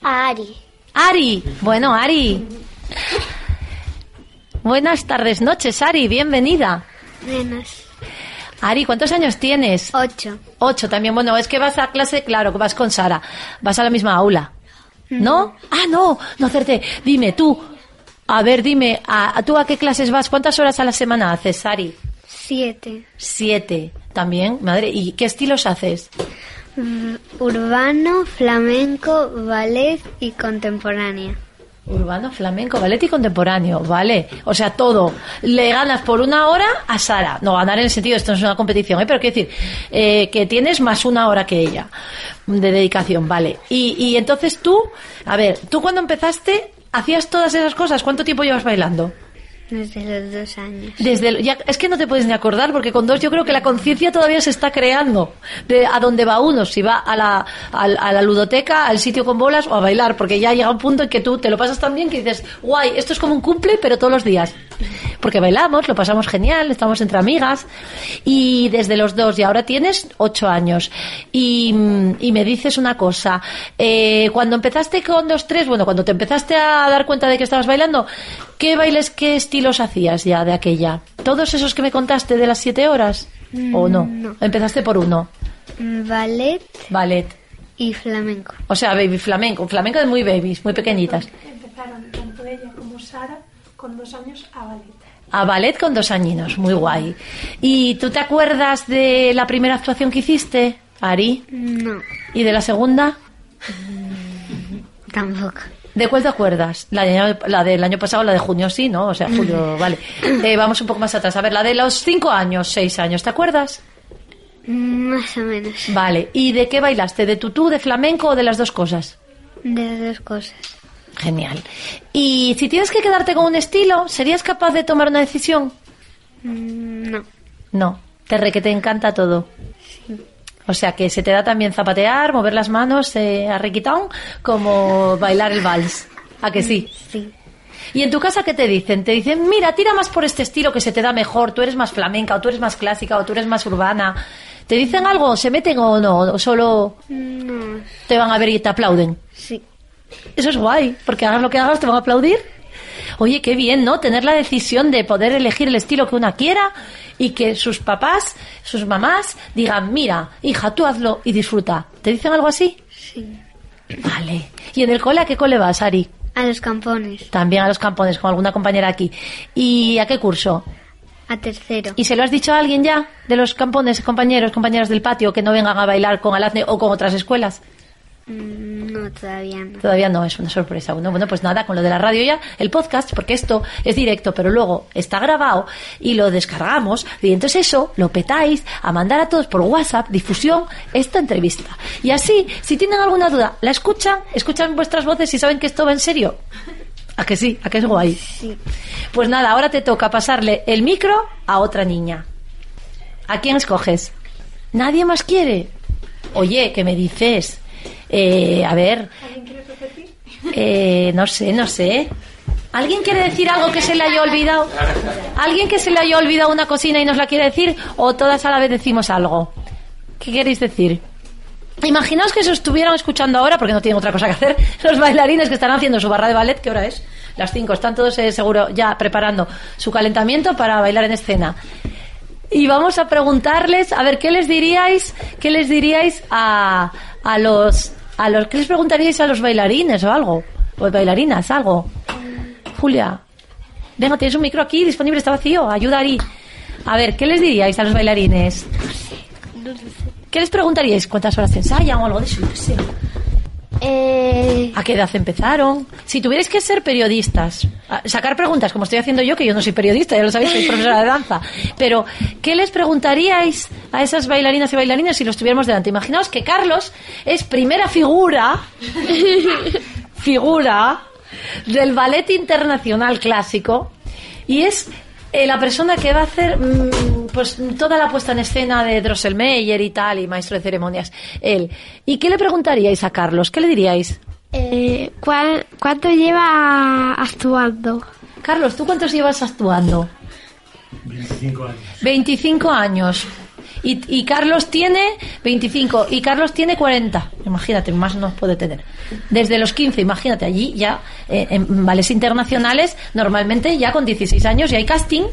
a Ari. Ari. Bueno, Ari. (laughs) Buenas tardes, noches, Ari, bienvenida. Menos. Ari, ¿cuántos años tienes? Ocho. Ocho también. Bueno, es que vas a clase, claro, que vas con Sara. Vas a la misma aula. ¿No? Ah, no, no acerté. Dime, tú. A ver, dime, ¿a, tú a qué clases vas? ¿Cuántas horas a la semana haces, Ari? Siete. Siete. También, madre. ¿Y qué estilos haces? Mm, Urbano, flamenco, ballet y contemporánea. Urbano, flamenco, ballet y contemporáneo, vale. O sea, todo. Le ganas por una hora a Sara. No ganar en el sentido, esto no es una competición, ¿eh? pero quiero decir, eh, que tienes más una hora que ella de dedicación, vale. Y, y entonces tú, a ver, tú cuando empezaste, hacías todas esas cosas, ¿cuánto tiempo llevas bailando? Desde los dos años. Desde ya, es que no te puedes ni acordar porque con dos yo creo que la conciencia todavía se está creando de a dónde va uno, si va a la, al- a la ludoteca, al sitio con bolas o a bailar, porque ya llega un punto en que tú te lo pasas tan bien que dices, guay, esto es como un cumple pero todos los días. Porque bailamos, lo pasamos genial, estamos entre amigas y desde los dos y ahora tienes ocho años y, me dices una cosa, eh, cuando empezaste con dos, tres, bueno, cuando te empezaste a dar cuenta de que estabas bailando, ¿qué bailes, qué estilos hacías ya de aquella? ¿Todos esos que me contaste de las siete horas? ¿O no? No. Empezaste por uno. Ballet Ballet. y flamenco. O sea, baby flamenco. Flamenco de muy babies, muy pequeñitas. Empezaron tanto ella como Sara con dos años a ballet. A ballet con dos añinos, muy guay. ¿Y tú te acuerdas de la primera actuación que hiciste, Ari? No, ¿Y de la segunda? tampoco. ¿De cuál te acuerdas? La, de- la del año pasado, la de junio, sí, ¿no? O sea, julio, vale. Eh, vamos un poco más atrás. A ver, la de los cinco años, seis años, ¿te acuerdas? Más o menos. Vale. ¿Y de qué bailaste? ¿De tutú, de flamenco o de las dos cosas? De las dos cosas. Genial. ¿Y si tienes que quedarte con un estilo, serías capaz de tomar una decisión? Mm, No. No, te re que te encanta todo. O sea que se te da también zapatear, mover las manos eh, a requitón, como bailar el vals. ¿A que sí? Sí. ¿Y en tu casa qué te dicen? Te dicen, mira, tira más por este estilo que se te da mejor, tú eres más flamenca, o tú eres más clásica, o tú eres más urbana. ¿Te dicen algo? ¿Se meten o no? ¿O solo No. te van a ver y te aplauden? Sí. Eso es guay, porque hagas lo que hagas te van a aplaudir. Oye, qué bien, ¿no? Tener la decisión de poder elegir el estilo que una quiera y que sus papás, sus mamás digan, mira, hija, tú hazlo y disfruta. ¿Te dicen algo así? Sí. Vale. ¿Y en el cole a qué cole vas, Ari? A los campones. También a los campones, con alguna compañera aquí. ¿Y a qué curso? A tercero. ¿Y se lo has dicho a alguien ya de los campones, compañeros, compañeras del patio, que no vengan a bailar con Alazne o con otras escuelas? Mm, No, todavía no. Todavía no, es una sorpresa. Bueno, bueno, pues nada, con lo de la radio ya, el podcast, porque esto es directo, pero luego está grabado y lo descargamos. Y entonces eso lo petáis a mandar a todos por WhatsApp, difusión, esta entrevista. Y así, si tienen alguna duda, la escuchan, escuchan vuestras voces y saben que esto va en serio. ¿A que sí? ¿A que es guay? Sí. Pues nada, ahora te toca pasarle el micro a otra niña. ¿A quién escoges? ¿Nadie más quiere? Oye, ¿qué me dices? Eh, a ver. Eh, no sé, no sé. ¿Alguien quiere decir algo que se le haya olvidado? ¿Alguien que se le haya olvidado una cocina y nos la quiere decir? ¿O todas a la vez decimos algo? ¿Qué queréis decir? Imaginaos que se estuvieran escuchando ahora, porque no tienen otra cosa que hacer, (laughs) los bailarines que están haciendo su barra de ballet, ¿qué hora es? Las 5, están todos eh, seguro ya preparando su calentamiento para bailar en escena. Y vamos a preguntarles, a ver, ¿qué les diríais, qué les diríais a, a los, a los, qué les preguntaríais a los bailarines o algo? O bailarinas, algo. Julia, venga, tienes un micro aquí disponible, está vacío, ayuda Ari. A ver, ¿qué les diríais a los bailarines? ¿Qué les preguntaríais? ¿Cuántas horas ensayan o algo de eso? Qué sé. Eh, ¿A qué edad empezaron? Si tuvierais que ser periodistas, sacar preguntas, como estoy haciendo yo, que yo no soy periodista, ya lo sabéis, soy profesora de danza, pero ¿qué les preguntaríais a esas bailarinas y bailarines si los tuviéramos delante? Imaginaos que Carlos es primera figura, figura del ballet internacional clásico y es eh, la persona que va a hacer mm, pues toda la puesta en escena de Drosselmeyer y tal y maestro de ceremonias él. Y qué le preguntaríais a Carlos qué le diríais Eh, ¿cuál- ¿Cuánto lleva actuando? Carlos tú cuántos llevas actuando 25 años. 25 años y, y Carlos tiene 25 y Carlos tiene 40 imagínate más no puede tener. Desde los 15 imagínate allí ya eh, en vales internacionales normalmente ya con 16 años ya hay casting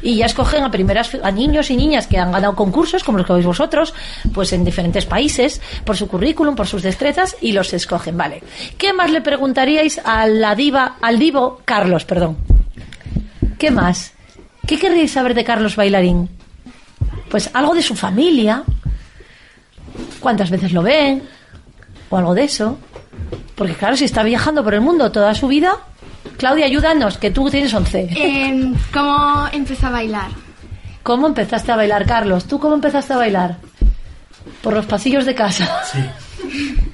y ya escogen a primeras a niños y niñas que han ganado concursos como los que veis vosotros pues en diferentes países por su currículum por sus destrezas y los escogen vale. Qué más le preguntaríais a la diva al divo Carlos perdón qué más qué querríais saber de Carlos bailarín pues algo de su familia, cuántas veces lo ven, o algo de eso. Porque claro, si está viajando por el mundo toda su vida, Claudia, ayúdanos, que tú tienes 11. Em, ¿Cómo empezó a bailar? ¿Cómo empezaste a bailar, Carlos? ¿Tú cómo empezaste a bailar? Por los pasillos de casa. Sí.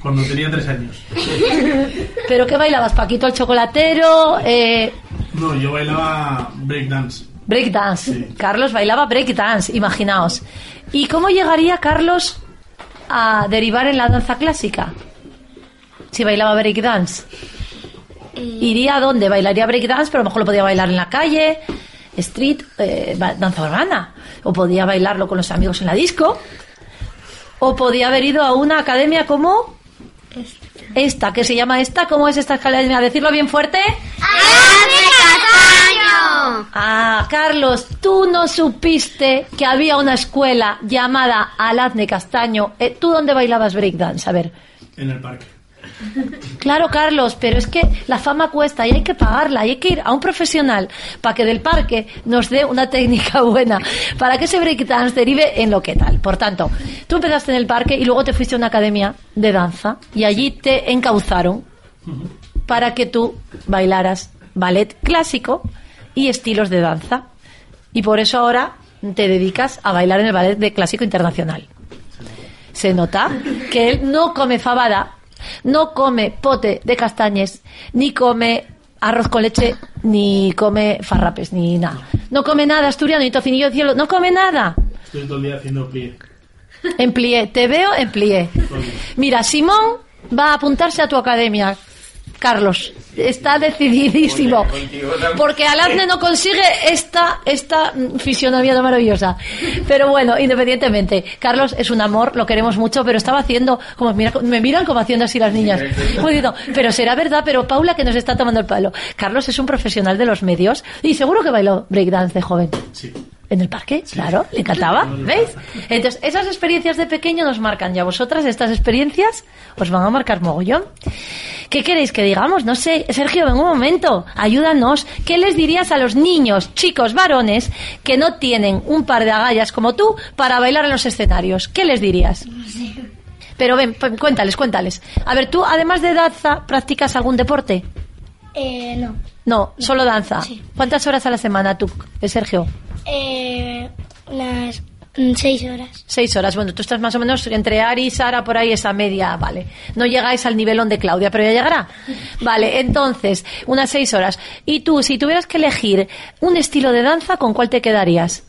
Cuando tenía 3 años. (laughs) ¿Pero qué bailabas? ¿Paquito el chocolatero? Eh, No, yo bailaba breakdance. Breakdance. Sí. Carlos bailaba breakdance, imaginaos. ¿Y cómo llegaría Carlos a derivar en la danza clásica? Si bailaba breakdance. ¿Iría a dónde? ¿Bailaría breakdance, pero a lo mejor lo podía bailar en la calle? street, eh, danza urbana. O podía bailarlo con los amigos en la disco. O podía haber ido a una academia como esta, que se llama esta. ¿Cómo es esta academia? Decirlo bien fuerte. Ah, Carlos, tú no supiste que había una escuela llamada Alazne Castaño. Eh, ¿Tú dónde bailabas breakdance? A ver. En el parque. Claro, Carlos, pero es que la fama cuesta y hay que pagarla, y hay que ir a un profesional para que del parque nos dé una técnica (laughs) buena, para que ese breakdance derive en lo que tal. Por tanto, tú empezaste en el parque y luego te fuiste a una academia de danza y allí te encauzaron para que tú bailaras ballet clásico y estilos de danza. Y por eso ahora te dedicas a bailar en el ballet de clásico internacional. Se nota que él no come fabada, no come pote de castañes, ni come arroz con leche, ni come farrapes, ni nada. No come nada asturiano, ni tocinillo de cielo, no come nada. Estoy todo el día haciendo plie. En te veo en. Mira, Simón va a apuntarse a tu academia. Carlos, está decididísimo. Porque Alazne no consigue esta, esta mm, fisionomía tan maravillosa. Pero bueno, independientemente, Carlos es un amor, lo queremos mucho, pero estaba haciendo, como mira- me miran como haciendo así las niñas. Muy bien, pero será verdad, pero Paula que nos está tomando el palo. Carlos es un profesional de los medios y seguro que bailó breakdance de joven. Sí. ¿En el parque? Claro, le encantaba, ¿veis? Entonces, esas experiencias de pequeño nos marcan y a vosotras estas experiencias os van a marcar mogollón. ¿Qué queréis que digamos? No sé, Sergio, en un momento, ayúdanos. ¿Qué les dirías a los niños, chicos, varones, que no tienen un par de agallas como tú para bailar en los escenarios? ¿Qué les dirías? Pero ven, cuéntales, cuéntales. A ver, tú, además de danza, ¿practicas algún deporte? Eh, no. No, solo danza. Sí. ¿Cuántas horas a la semana tú, eh, Sergio? Eh, unas mm, seis horas. Seis horas. Bueno, tú estás más o menos entre Ari y Sara, por ahí esa media, vale. No llegáis al nivelón de Claudia, pero ya llegará. (laughs) Vale, entonces, unas seis horas. Y tú, si tuvieras que elegir un estilo de danza, ¿con cuál te quedarías?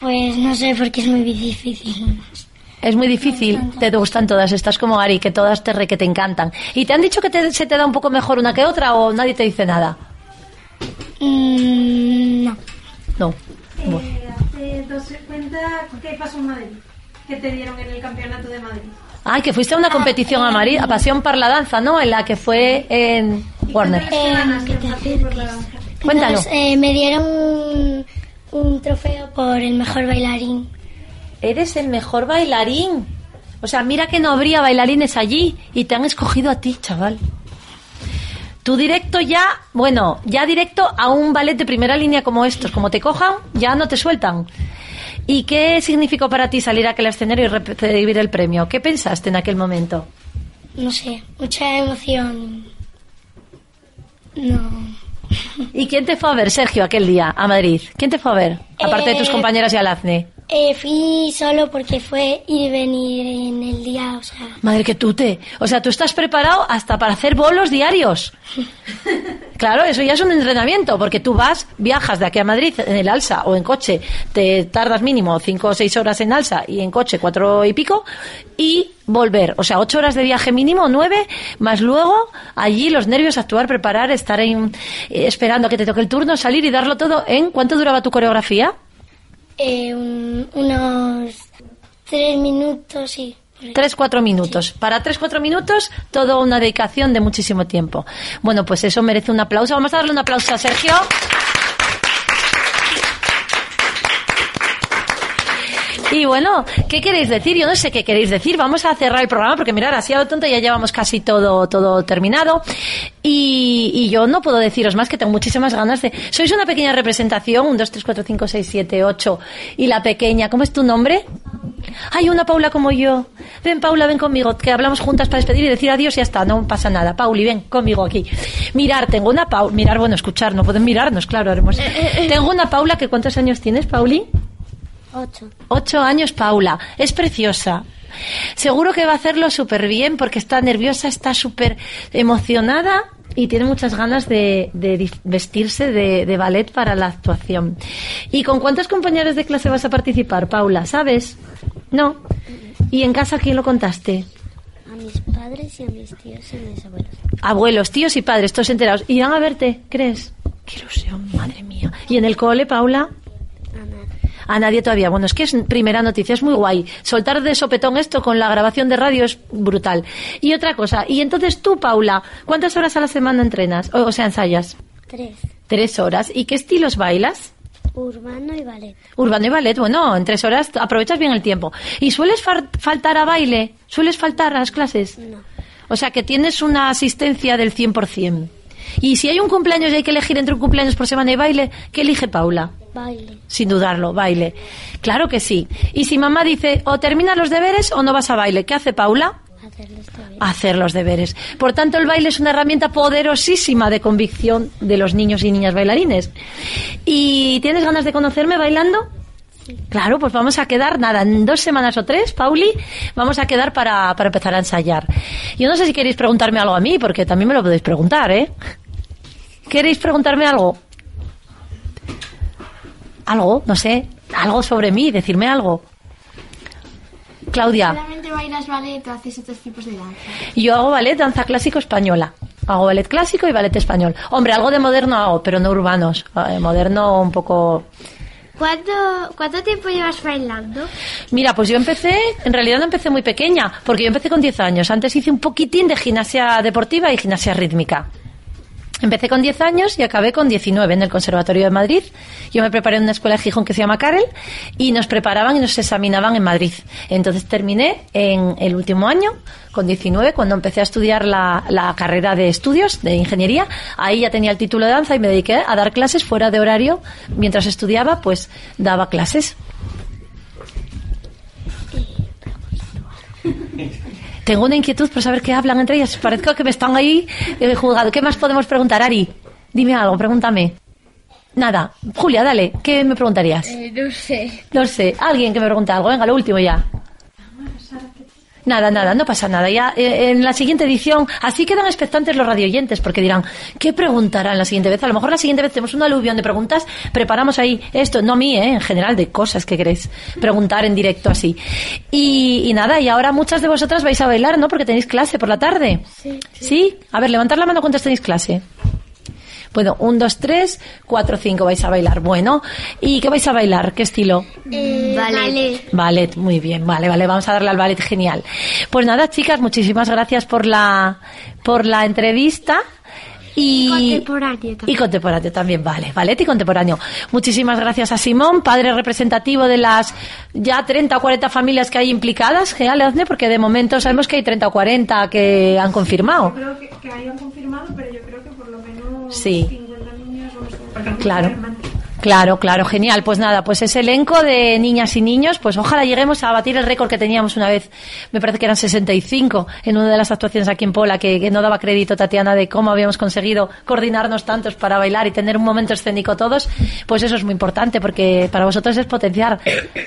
Pues no sé porque es muy difícil. Es muy difícil, te gustan todas, estás como Ari, que todas te re que te encantan. ¿Y te han dicho que te- se te da un poco mejor una que otra o nadie te dice nada? Mm, no. No. Bueno. Eh, hace dos cuenta qué pasó en Madrid, que te dieron en el campeonato de Madrid. Ay, que fuiste a una competición a Madrid, a Pasión para la Danza, ¿no? En la que fue en Warner. Eh, que te eh, me dieron un, un trofeo por el mejor bailarín. Eres el mejor bailarín. O sea, mira que no habría bailarines allí y te han escogido a ti, chaval. Tu directo ya, bueno, ya directo a un ballet de primera línea como estos, como te cojan, ya no te sueltan. ¿Y qué significó para ti salir a aquel escenario y recibir el premio? ¿Qué pensaste en aquel momento? No sé, mucha emoción. No. ¿Y quién te fue a ver, Sergio, aquel día a Madrid? ¿Quién te fue a ver? Aparte de tus Eh, compañeras y Alazne. Eh, fui solo porque fue ir y venir en el día, o sea. Madre que tú te. O sea, tú estás preparado hasta para hacer bolos diarios. (laughs) Claro, eso ya es un entrenamiento, porque tú vas, viajas de aquí a Madrid en el Alsa o en coche, te tardas mínimo cinco o seis horas en Alsa y en coche cuatro y pico, y volver. O sea, ocho horas de viaje mínimo, nueve, más luego allí los nervios, actuar, preparar, estar en- eh, esperando a que te toque el turno, salir y darlo todo en. ¿Cuánto duraba tu coreografía? Eh, un- unos tres minutos, sí. Tres, cuatro minutos. Para tres, cuatro minutos, todo una dedicación de muchísimo tiempo. Bueno, pues eso merece un aplauso. Vamos a darle un aplauso a Sergio. Y bueno, ¿qué queréis decir? Yo no sé qué queréis decir. Vamos a cerrar el programa porque mirar, así a lo tonto ya llevamos casi todo, todo terminado. Y, y yo no puedo deciros más que tengo muchísimas ganas de. Sois una pequeña representación, un, dos, tres, cuatro, cinco, seis, siete, ocho. Y la pequeña, ¿cómo es tu nombre? Hay una Paula como yo. Ven, Paula, ven conmigo, que hablamos juntas para despedir y decir adiós y ya está, no pasa nada. Pauli, ven conmigo aquí. Mirar, tengo una Paula. Mirar, bueno, escuchar, no pueden mirarnos, claro, haremos. Tengo una Paula que ¿cuántos años tienes, Pauli? Ocho. Ocho años, Paula. Es preciosa. Seguro que va a hacerlo súper bien porque está nerviosa, está súper emocionada y tiene muchas ganas de, de vestirse de, de ballet para la actuación. ¿Y con cuántos compañeros de clase vas a participar, Paula? ¿Sabes? No. ¿Y en casa quién lo contaste? A mis padres y a mis tíos y a mis abuelos. Abuelos, tíos y padres, todos enterados. ¿Irán a verte, crees? Qué ilusión, madre mía. ¿Y en el cole, Paula? A nadie todavía. Bueno, es que es primera noticia, es muy guay. Soltar de sopetón esto con la grabación de radio es brutal. Y otra cosa, y entonces tú, Paula, ¿cuántas horas a la semana entrenas? O, o sea, ensayas. Tres. Tres horas. ¿Y qué estilos bailas? Urbano y ballet. Urbano y ballet, bueno, en tres horas aprovechas bien el tiempo. ¿Y sueles far- faltar a baile? ¿Sueles faltar a las clases? No. O sea, que tienes una asistencia del 100%. Y si hay un cumpleaños y hay que elegir entre un cumpleaños por semana y baile, ¿qué elige Paula? Baile. Sin dudarlo, baile. Claro que sí. Y si mamá dice, o terminas los deberes o no vas a baile, ¿qué hace Paula? Hacer los deberes. Hacer los deberes. Por tanto, el baile es una herramienta poderosísima de convicción de los niños y niñas bailarines. ¿Y tienes ganas de conocerme bailando? Claro, pues vamos a quedar, nada, en dos semanas o tres, Pauli, vamos a quedar para, para empezar a ensayar. Yo no sé si queréis preguntarme algo a mí, porque también me lo podéis preguntar, ¿eh? ¿Queréis preguntarme algo? Algo, no sé, algo sobre mí, decirme algo. Claudia. ¿Solamente bailas ballet o haces otros tipos de danza? Yo hago ballet, danza clásico española. Hago ballet clásico y ballet español. Hombre, algo de moderno hago, pero no urbanos. Eh, moderno un poco... ¿Cuánto, ¿Cuánto tiempo llevas bailando? Mira, pues yo empecé, en realidad no empecé muy pequeña, porque yo empecé con 10 años. Antes hice un poquitín de gimnasia deportiva y gimnasia rítmica. Empecé con 10 años y acabé con 19 en el Conservatorio de Madrid. Yo me preparé en una escuela de Gijón que se llama Carel y nos preparaban y nos examinaban en Madrid. Entonces terminé en el último año, con 19, cuando empecé a estudiar la, la carrera de estudios de ingeniería. Ahí ya tenía el título de danza y me dediqué a dar clases fuera de horario. Mientras estudiaba, pues daba clases. (laughs) Tengo una inquietud por saber qué hablan entre ellas. Parezco que me están ahí eh, juzgando. ¿Qué más podemos preguntar, Ari? Dime algo, pregúntame. Nada. Julia, dale. ¿Qué me preguntarías? no sé. No sé. Alguien que me pregunte algo. Venga, lo último ya. Nada, nada, no pasa nada. Ya eh, en la siguiente edición, así quedan expectantes los radioyentes, porque dirán, ¿qué preguntarán la siguiente vez? A lo mejor la siguiente vez tenemos un aluvión de preguntas, preparamos ahí esto, no a mí, ¿eh? en general, de cosas que queréis preguntar en directo así. Y, y nada, y ahora muchas de vosotras vais a bailar, ¿no? Porque tenéis clase por la tarde. Sí. ¿Sí? A ver, levantad la mano cuántos tenéis clase. Bueno, un, dos, tres, cuatro, cinco vais a bailar. Bueno, ¿y qué vais a bailar? ¿Qué estilo? Eh, ballet. Ballet, muy bien, vale, vale, vamos a darle al ballet, genial. Pues nada, chicas, muchísimas gracias por la, por la entrevista. Y, Contemporáneo también. y contemporáneo también, vale, ballet y contemporáneo. Muchísimas gracias a Simón, padre representativo de las ya 30 o 40 familias que hay implicadas, Genial, Leozne, porque de momento sabemos que hay 30 o 40 que han confirmado. creo que, que hayan confirmado, pero yo creo que por lo menos Sí. 50 niños vamos a porque Claro. Claro, claro, genial. Pues nada, pues ese elenco de niñas y niños, pues ojalá lleguemos a batir el récord que teníamos una vez, me parece que eran 65 en una de las actuaciones aquí en Pola, que, no daba crédito Tatiana de cómo habíamos conseguido coordinarnos tantos para bailar y tener un momento escénico todos, pues eso es muy importante porque para vosotros es potenciar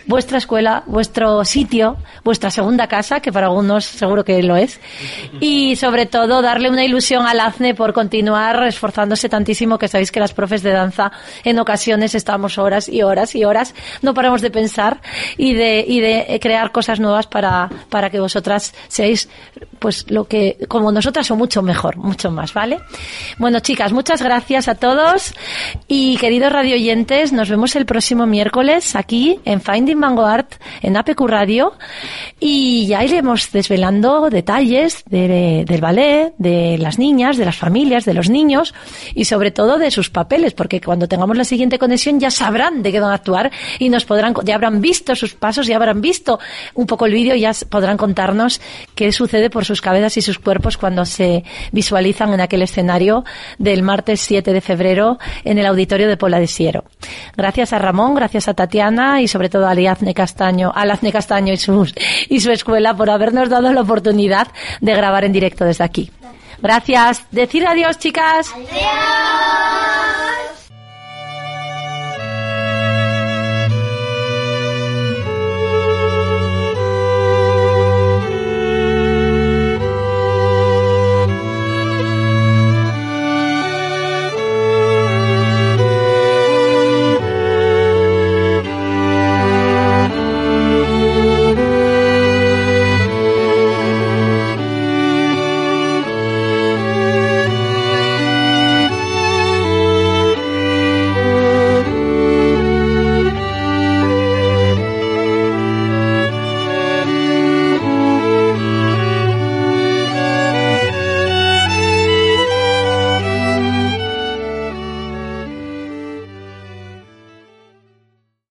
vuestra escuela, vuestro sitio, vuestra segunda casa, que para algunos seguro que lo es, y sobre todo darle una ilusión al AZNE por continuar esforzándose tantísimo que sabéis que las profes de danza en ocasiones estamos horas y horas y horas, no paramos de pensar y de, y de crear cosas nuevas para, para que vosotras seáis pues lo que, como nosotras o mucho mejor, mucho más, ¿vale? Bueno, chicas, muchas gracias a todos. Y queridos radioyentes, nos vemos el próximo miércoles aquí en Finding Vanguard, en APQ Radio. Y ya iremos desvelando detalles de- del ballet, de las niñas, de las familias, de los niños y sobre todo de sus papeles, porque cuando tengamos la siguiente conexión ya sabrán de qué van a actuar y nos podrán, ya habrán visto sus pasos, ya habrán visto un poco el vídeo y ya podrán contarnos qué sucede por sus cabezas y sus cuerpos cuando se visualizan en aquel escenario del martes 7 de febrero en el auditorio de Pola de Siero. Gracias a Ramón, gracias a Tatiana y sobre todo a Aliazne Castaño, a Aliazne Castaño y su, y su escuela por habernos dado la oportunidad de grabar en directo desde aquí. Gracias. Decir adiós, chicas. Adiós.